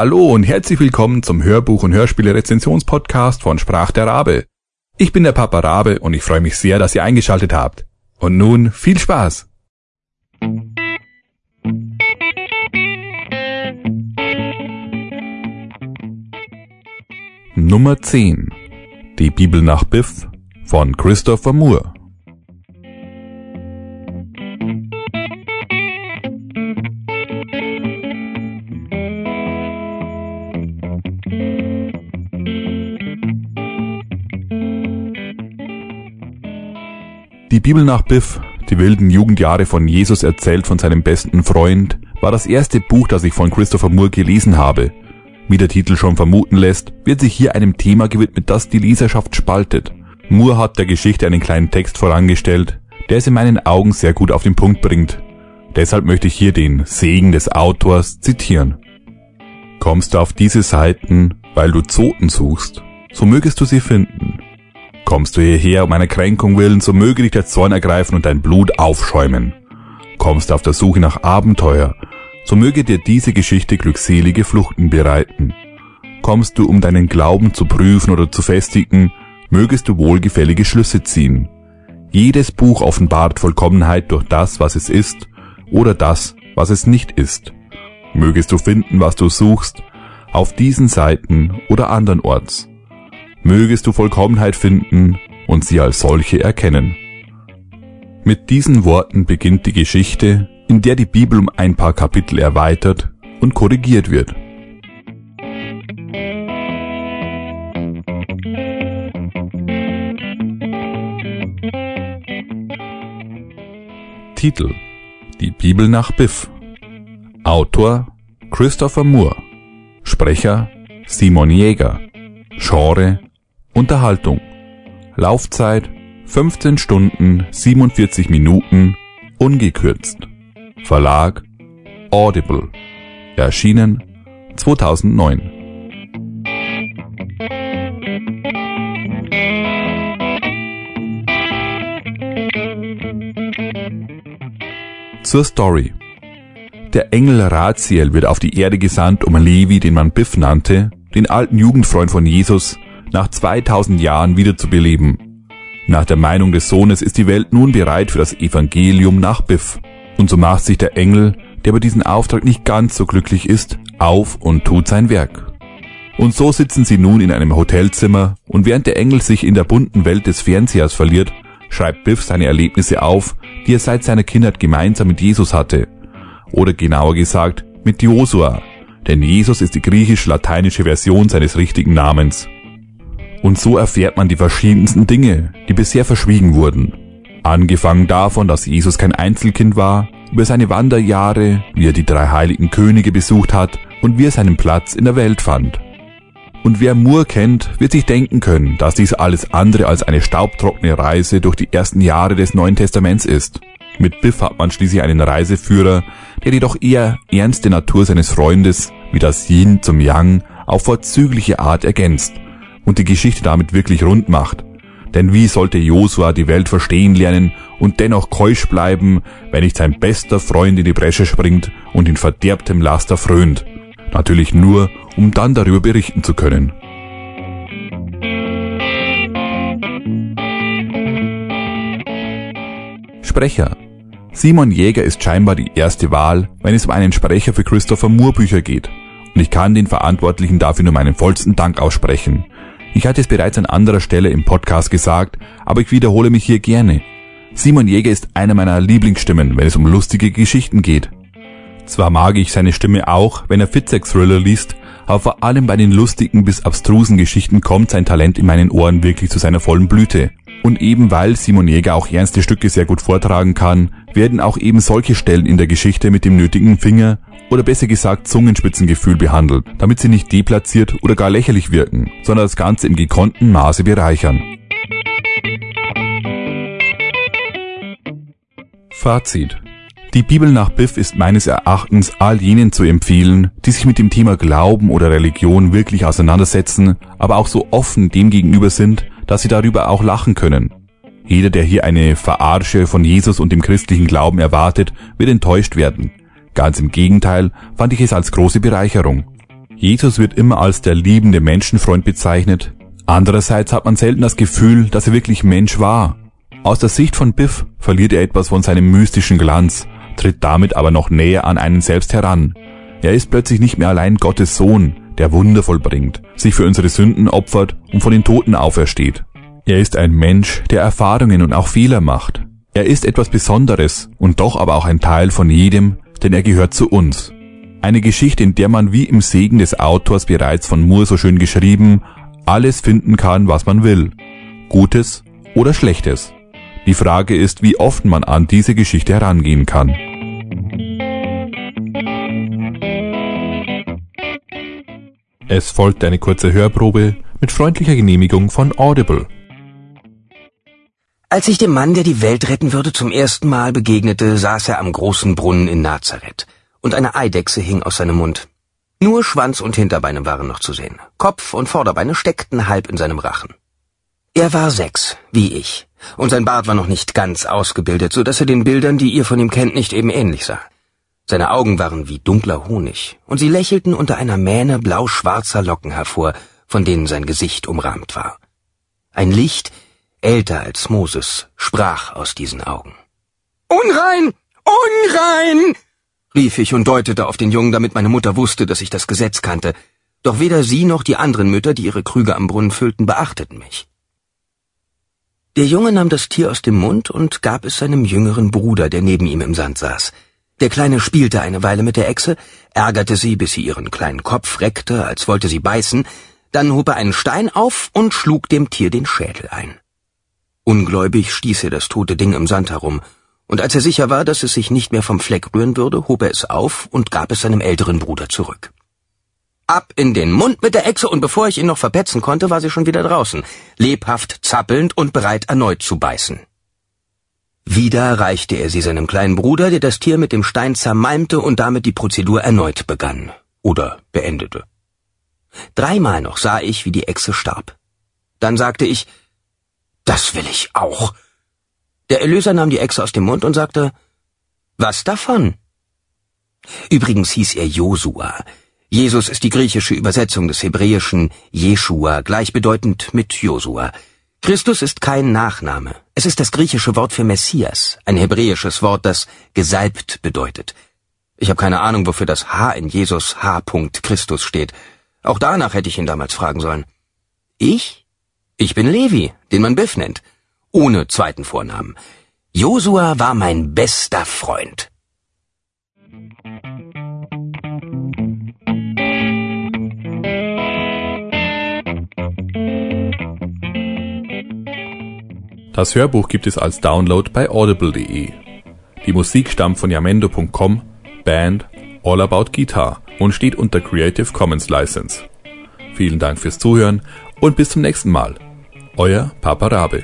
Hallo und herzlich willkommen zum Hörbuch- und Hörspiele-Rezensionspodcast von Sprach der Rabe. Ich bin der Papa Rabe und ich freue mich sehr, dass ihr eingeschaltet habt. Und nun viel Spaß! Nummer 10 Die Bibel nach Biff von Christopher Moore Die Bibel nach Biff, die wilden Jugendjahre von Jesus erzählt von seinem besten Freund, war das erste Buch, das ich von Christopher Moore gelesen habe. Wie der Titel schon vermuten lässt, wird sich hier einem Thema gewidmet, das die Leserschaft spaltet. Moore hat der Geschichte einen kleinen Text vorangestellt, der es in meinen Augen sehr gut auf den Punkt bringt. Deshalb möchte ich hier den Segen des Autors zitieren. Kommst du auf diese Seiten, weil du Zoten suchst, so mögest du sie finden. Kommst du hierher um einer Kränkung willen, so möge dich der Zorn ergreifen und dein Blut aufschäumen. Kommst du auf der Suche nach Abenteuer, so möge dir diese Geschichte glückselige Fluchten bereiten. Kommst du, um deinen Glauben zu prüfen oder zu festigen, mögest du wohlgefällige Schlüsse ziehen. Jedes Buch offenbart Vollkommenheit durch das, was es ist, oder das, was es nicht ist. Mögest du finden, was du suchst, auf diesen Seiten oder andernorts mögest du Vollkommenheit finden und sie als solche erkennen. Mit diesen Worten beginnt die Geschichte, in der die Bibel um ein paar Kapitel erweitert und korrigiert wird. Titel Die Bibel nach Biff Autor Christopher Moore Sprecher Simon Jäger Genre Unterhaltung. Laufzeit 15 Stunden 47 Minuten ungekürzt. Verlag Audible. Erschienen 2009. Zur Story. Der Engel Raziel wird auf die Erde gesandt, um Levi, den man Biff nannte, den alten Jugendfreund von Jesus, nach 2000 Jahren wiederzubeleben. Nach der Meinung des Sohnes ist die Welt nun bereit für das Evangelium nach Biff. Und so macht sich der Engel, der über diesen Auftrag nicht ganz so glücklich ist, auf und tut sein Werk. Und so sitzen sie nun in einem Hotelzimmer und während der Engel sich in der bunten Welt des Fernsehers verliert, schreibt Biff seine Erlebnisse auf, die er seit seiner Kindheit gemeinsam mit Jesus hatte. Oder genauer gesagt, mit Josua, denn Jesus ist die griechisch-lateinische Version seines richtigen Namens. Und so erfährt man die verschiedensten Dinge, die bisher verschwiegen wurden. Angefangen davon, dass Jesus kein Einzelkind war, über seine Wanderjahre, wie er die drei heiligen Könige besucht hat und wie er seinen Platz in der Welt fand. Und wer Moore kennt, wird sich denken können, dass dies alles andere als eine staubtrockene Reise durch die ersten Jahre des Neuen Testaments ist. Mit Biff hat man schließlich einen Reiseführer, der die doch eher ernste Natur seines Freundes, wie das Yin zum Yang, auf vorzügliche Art ergänzt und die Geschichte damit wirklich rund macht. Denn wie sollte Josua die Welt verstehen lernen und dennoch keusch bleiben, wenn nicht sein bester Freund in die Bresche springt und in verderbtem Laster frönt? Natürlich nur, um dann darüber berichten zu können. Sprecher Simon Jäger ist scheinbar die erste Wahl, wenn es um einen Sprecher für Christopher Moore Bücher geht. Und ich kann den Verantwortlichen dafür nur meinen vollsten Dank aussprechen. Ich hatte es bereits an anderer Stelle im Podcast gesagt, aber ich wiederhole mich hier gerne. Simon Jäger ist einer meiner Lieblingsstimmen, wenn es um lustige Geschichten geht. Zwar mag ich seine Stimme auch, wenn er Fitzek-Thriller liest, aber vor allem bei den lustigen bis abstrusen Geschichten kommt sein Talent in meinen Ohren wirklich zu seiner vollen Blüte. Und eben weil Simon Jäger auch ernste Stücke sehr gut vortragen kann, werden auch eben solche Stellen in der Geschichte mit dem nötigen Finger oder besser gesagt Zungenspitzengefühl behandelt, damit sie nicht deplatziert oder gar lächerlich wirken, sondern das Ganze im gekonnten Maße bereichern. Fazit. Die Bibel nach Biff ist meines Erachtens all jenen zu empfehlen, die sich mit dem Thema Glauben oder Religion wirklich auseinandersetzen, aber auch so offen dem gegenüber sind, dass sie darüber auch lachen können. Jeder, der hier eine Verarsche von Jesus und dem christlichen Glauben erwartet, wird enttäuscht werden. Ganz im Gegenteil fand ich es als große Bereicherung. Jesus wird immer als der liebende Menschenfreund bezeichnet. Andererseits hat man selten das Gefühl, dass er wirklich Mensch war. Aus der Sicht von Biff verliert er etwas von seinem mystischen Glanz, tritt damit aber noch näher an einen selbst heran. Er ist plötzlich nicht mehr allein Gottes Sohn, der Wunder vollbringt, sich für unsere Sünden opfert und von den Toten aufersteht. Er ist ein Mensch, der Erfahrungen und auch Fehler macht. Er ist etwas Besonderes und doch aber auch ein Teil von jedem, denn er gehört zu uns. Eine Geschichte, in der man wie im Segen des Autors bereits von Moore so schön geschrieben, alles finden kann, was man will. Gutes oder Schlechtes. Die Frage ist, wie oft man an diese Geschichte herangehen kann. Es folgt eine kurze Hörprobe mit freundlicher Genehmigung von Audible. Als ich dem Mann, der die Welt retten würde, zum ersten Mal begegnete, saß er am großen Brunnen in Nazareth, und eine Eidechse hing aus seinem Mund. Nur Schwanz und Hinterbeine waren noch zu sehen. Kopf und Vorderbeine steckten halb in seinem Rachen. Er war sechs, wie ich, und sein Bart war noch nicht ganz ausgebildet, so dass er den Bildern, die ihr von ihm kennt, nicht eben ähnlich sah. Seine Augen waren wie dunkler Honig, und sie lächelten unter einer Mähne blau-schwarzer Locken hervor, von denen sein Gesicht umrahmt war. Ein Licht, älter als Moses, sprach aus diesen Augen. Unrein! Unrein! rief ich und deutete auf den Jungen, damit meine Mutter wusste, dass ich das Gesetz kannte. Doch weder sie noch die anderen Mütter, die ihre Krüge am Brunnen füllten, beachteten mich. Der Junge nahm das Tier aus dem Mund und gab es seinem jüngeren Bruder, der neben ihm im Sand saß. Der Kleine spielte eine Weile mit der Echse, ärgerte sie, bis sie ihren kleinen Kopf reckte, als wollte sie beißen, dann hob er einen Stein auf und schlug dem Tier den Schädel ein. Ungläubig stieß er das tote Ding im Sand herum, und als er sicher war, dass es sich nicht mehr vom Fleck rühren würde, hob er es auf und gab es seinem älteren Bruder zurück. Ab in den Mund mit der Echse, und bevor ich ihn noch verpetzen konnte, war sie schon wieder draußen, lebhaft, zappelnd und bereit erneut zu beißen. Wieder reichte er sie seinem kleinen Bruder, der das Tier mit dem Stein zermalmte und damit die Prozedur erneut begann oder beendete. Dreimal noch sah ich, wie die Echse starb. Dann sagte ich, das will ich auch. Der Erlöser nahm die Echse aus dem Mund und sagte, Was davon? Übrigens hieß er Josua. Jesus ist die griechische Übersetzung des hebräischen Jeshua, gleichbedeutend mit Josua. Christus ist kein Nachname. Es ist das griechische Wort für Messias, ein hebräisches Wort, das gesalbt bedeutet. Ich habe keine Ahnung, wofür das H in Jesus H. Christus steht. Auch danach hätte ich ihn damals fragen sollen. Ich? Ich bin Levi, den man Biff nennt. Ohne zweiten Vornamen. Josua war mein bester Freund. Das Hörbuch gibt es als Download bei audible.de. Die Musik stammt von yamendo.com, Band All About Guitar und steht unter Creative Commons License. Vielen Dank fürs Zuhören und bis zum nächsten Mal. Euer Papa Rabe.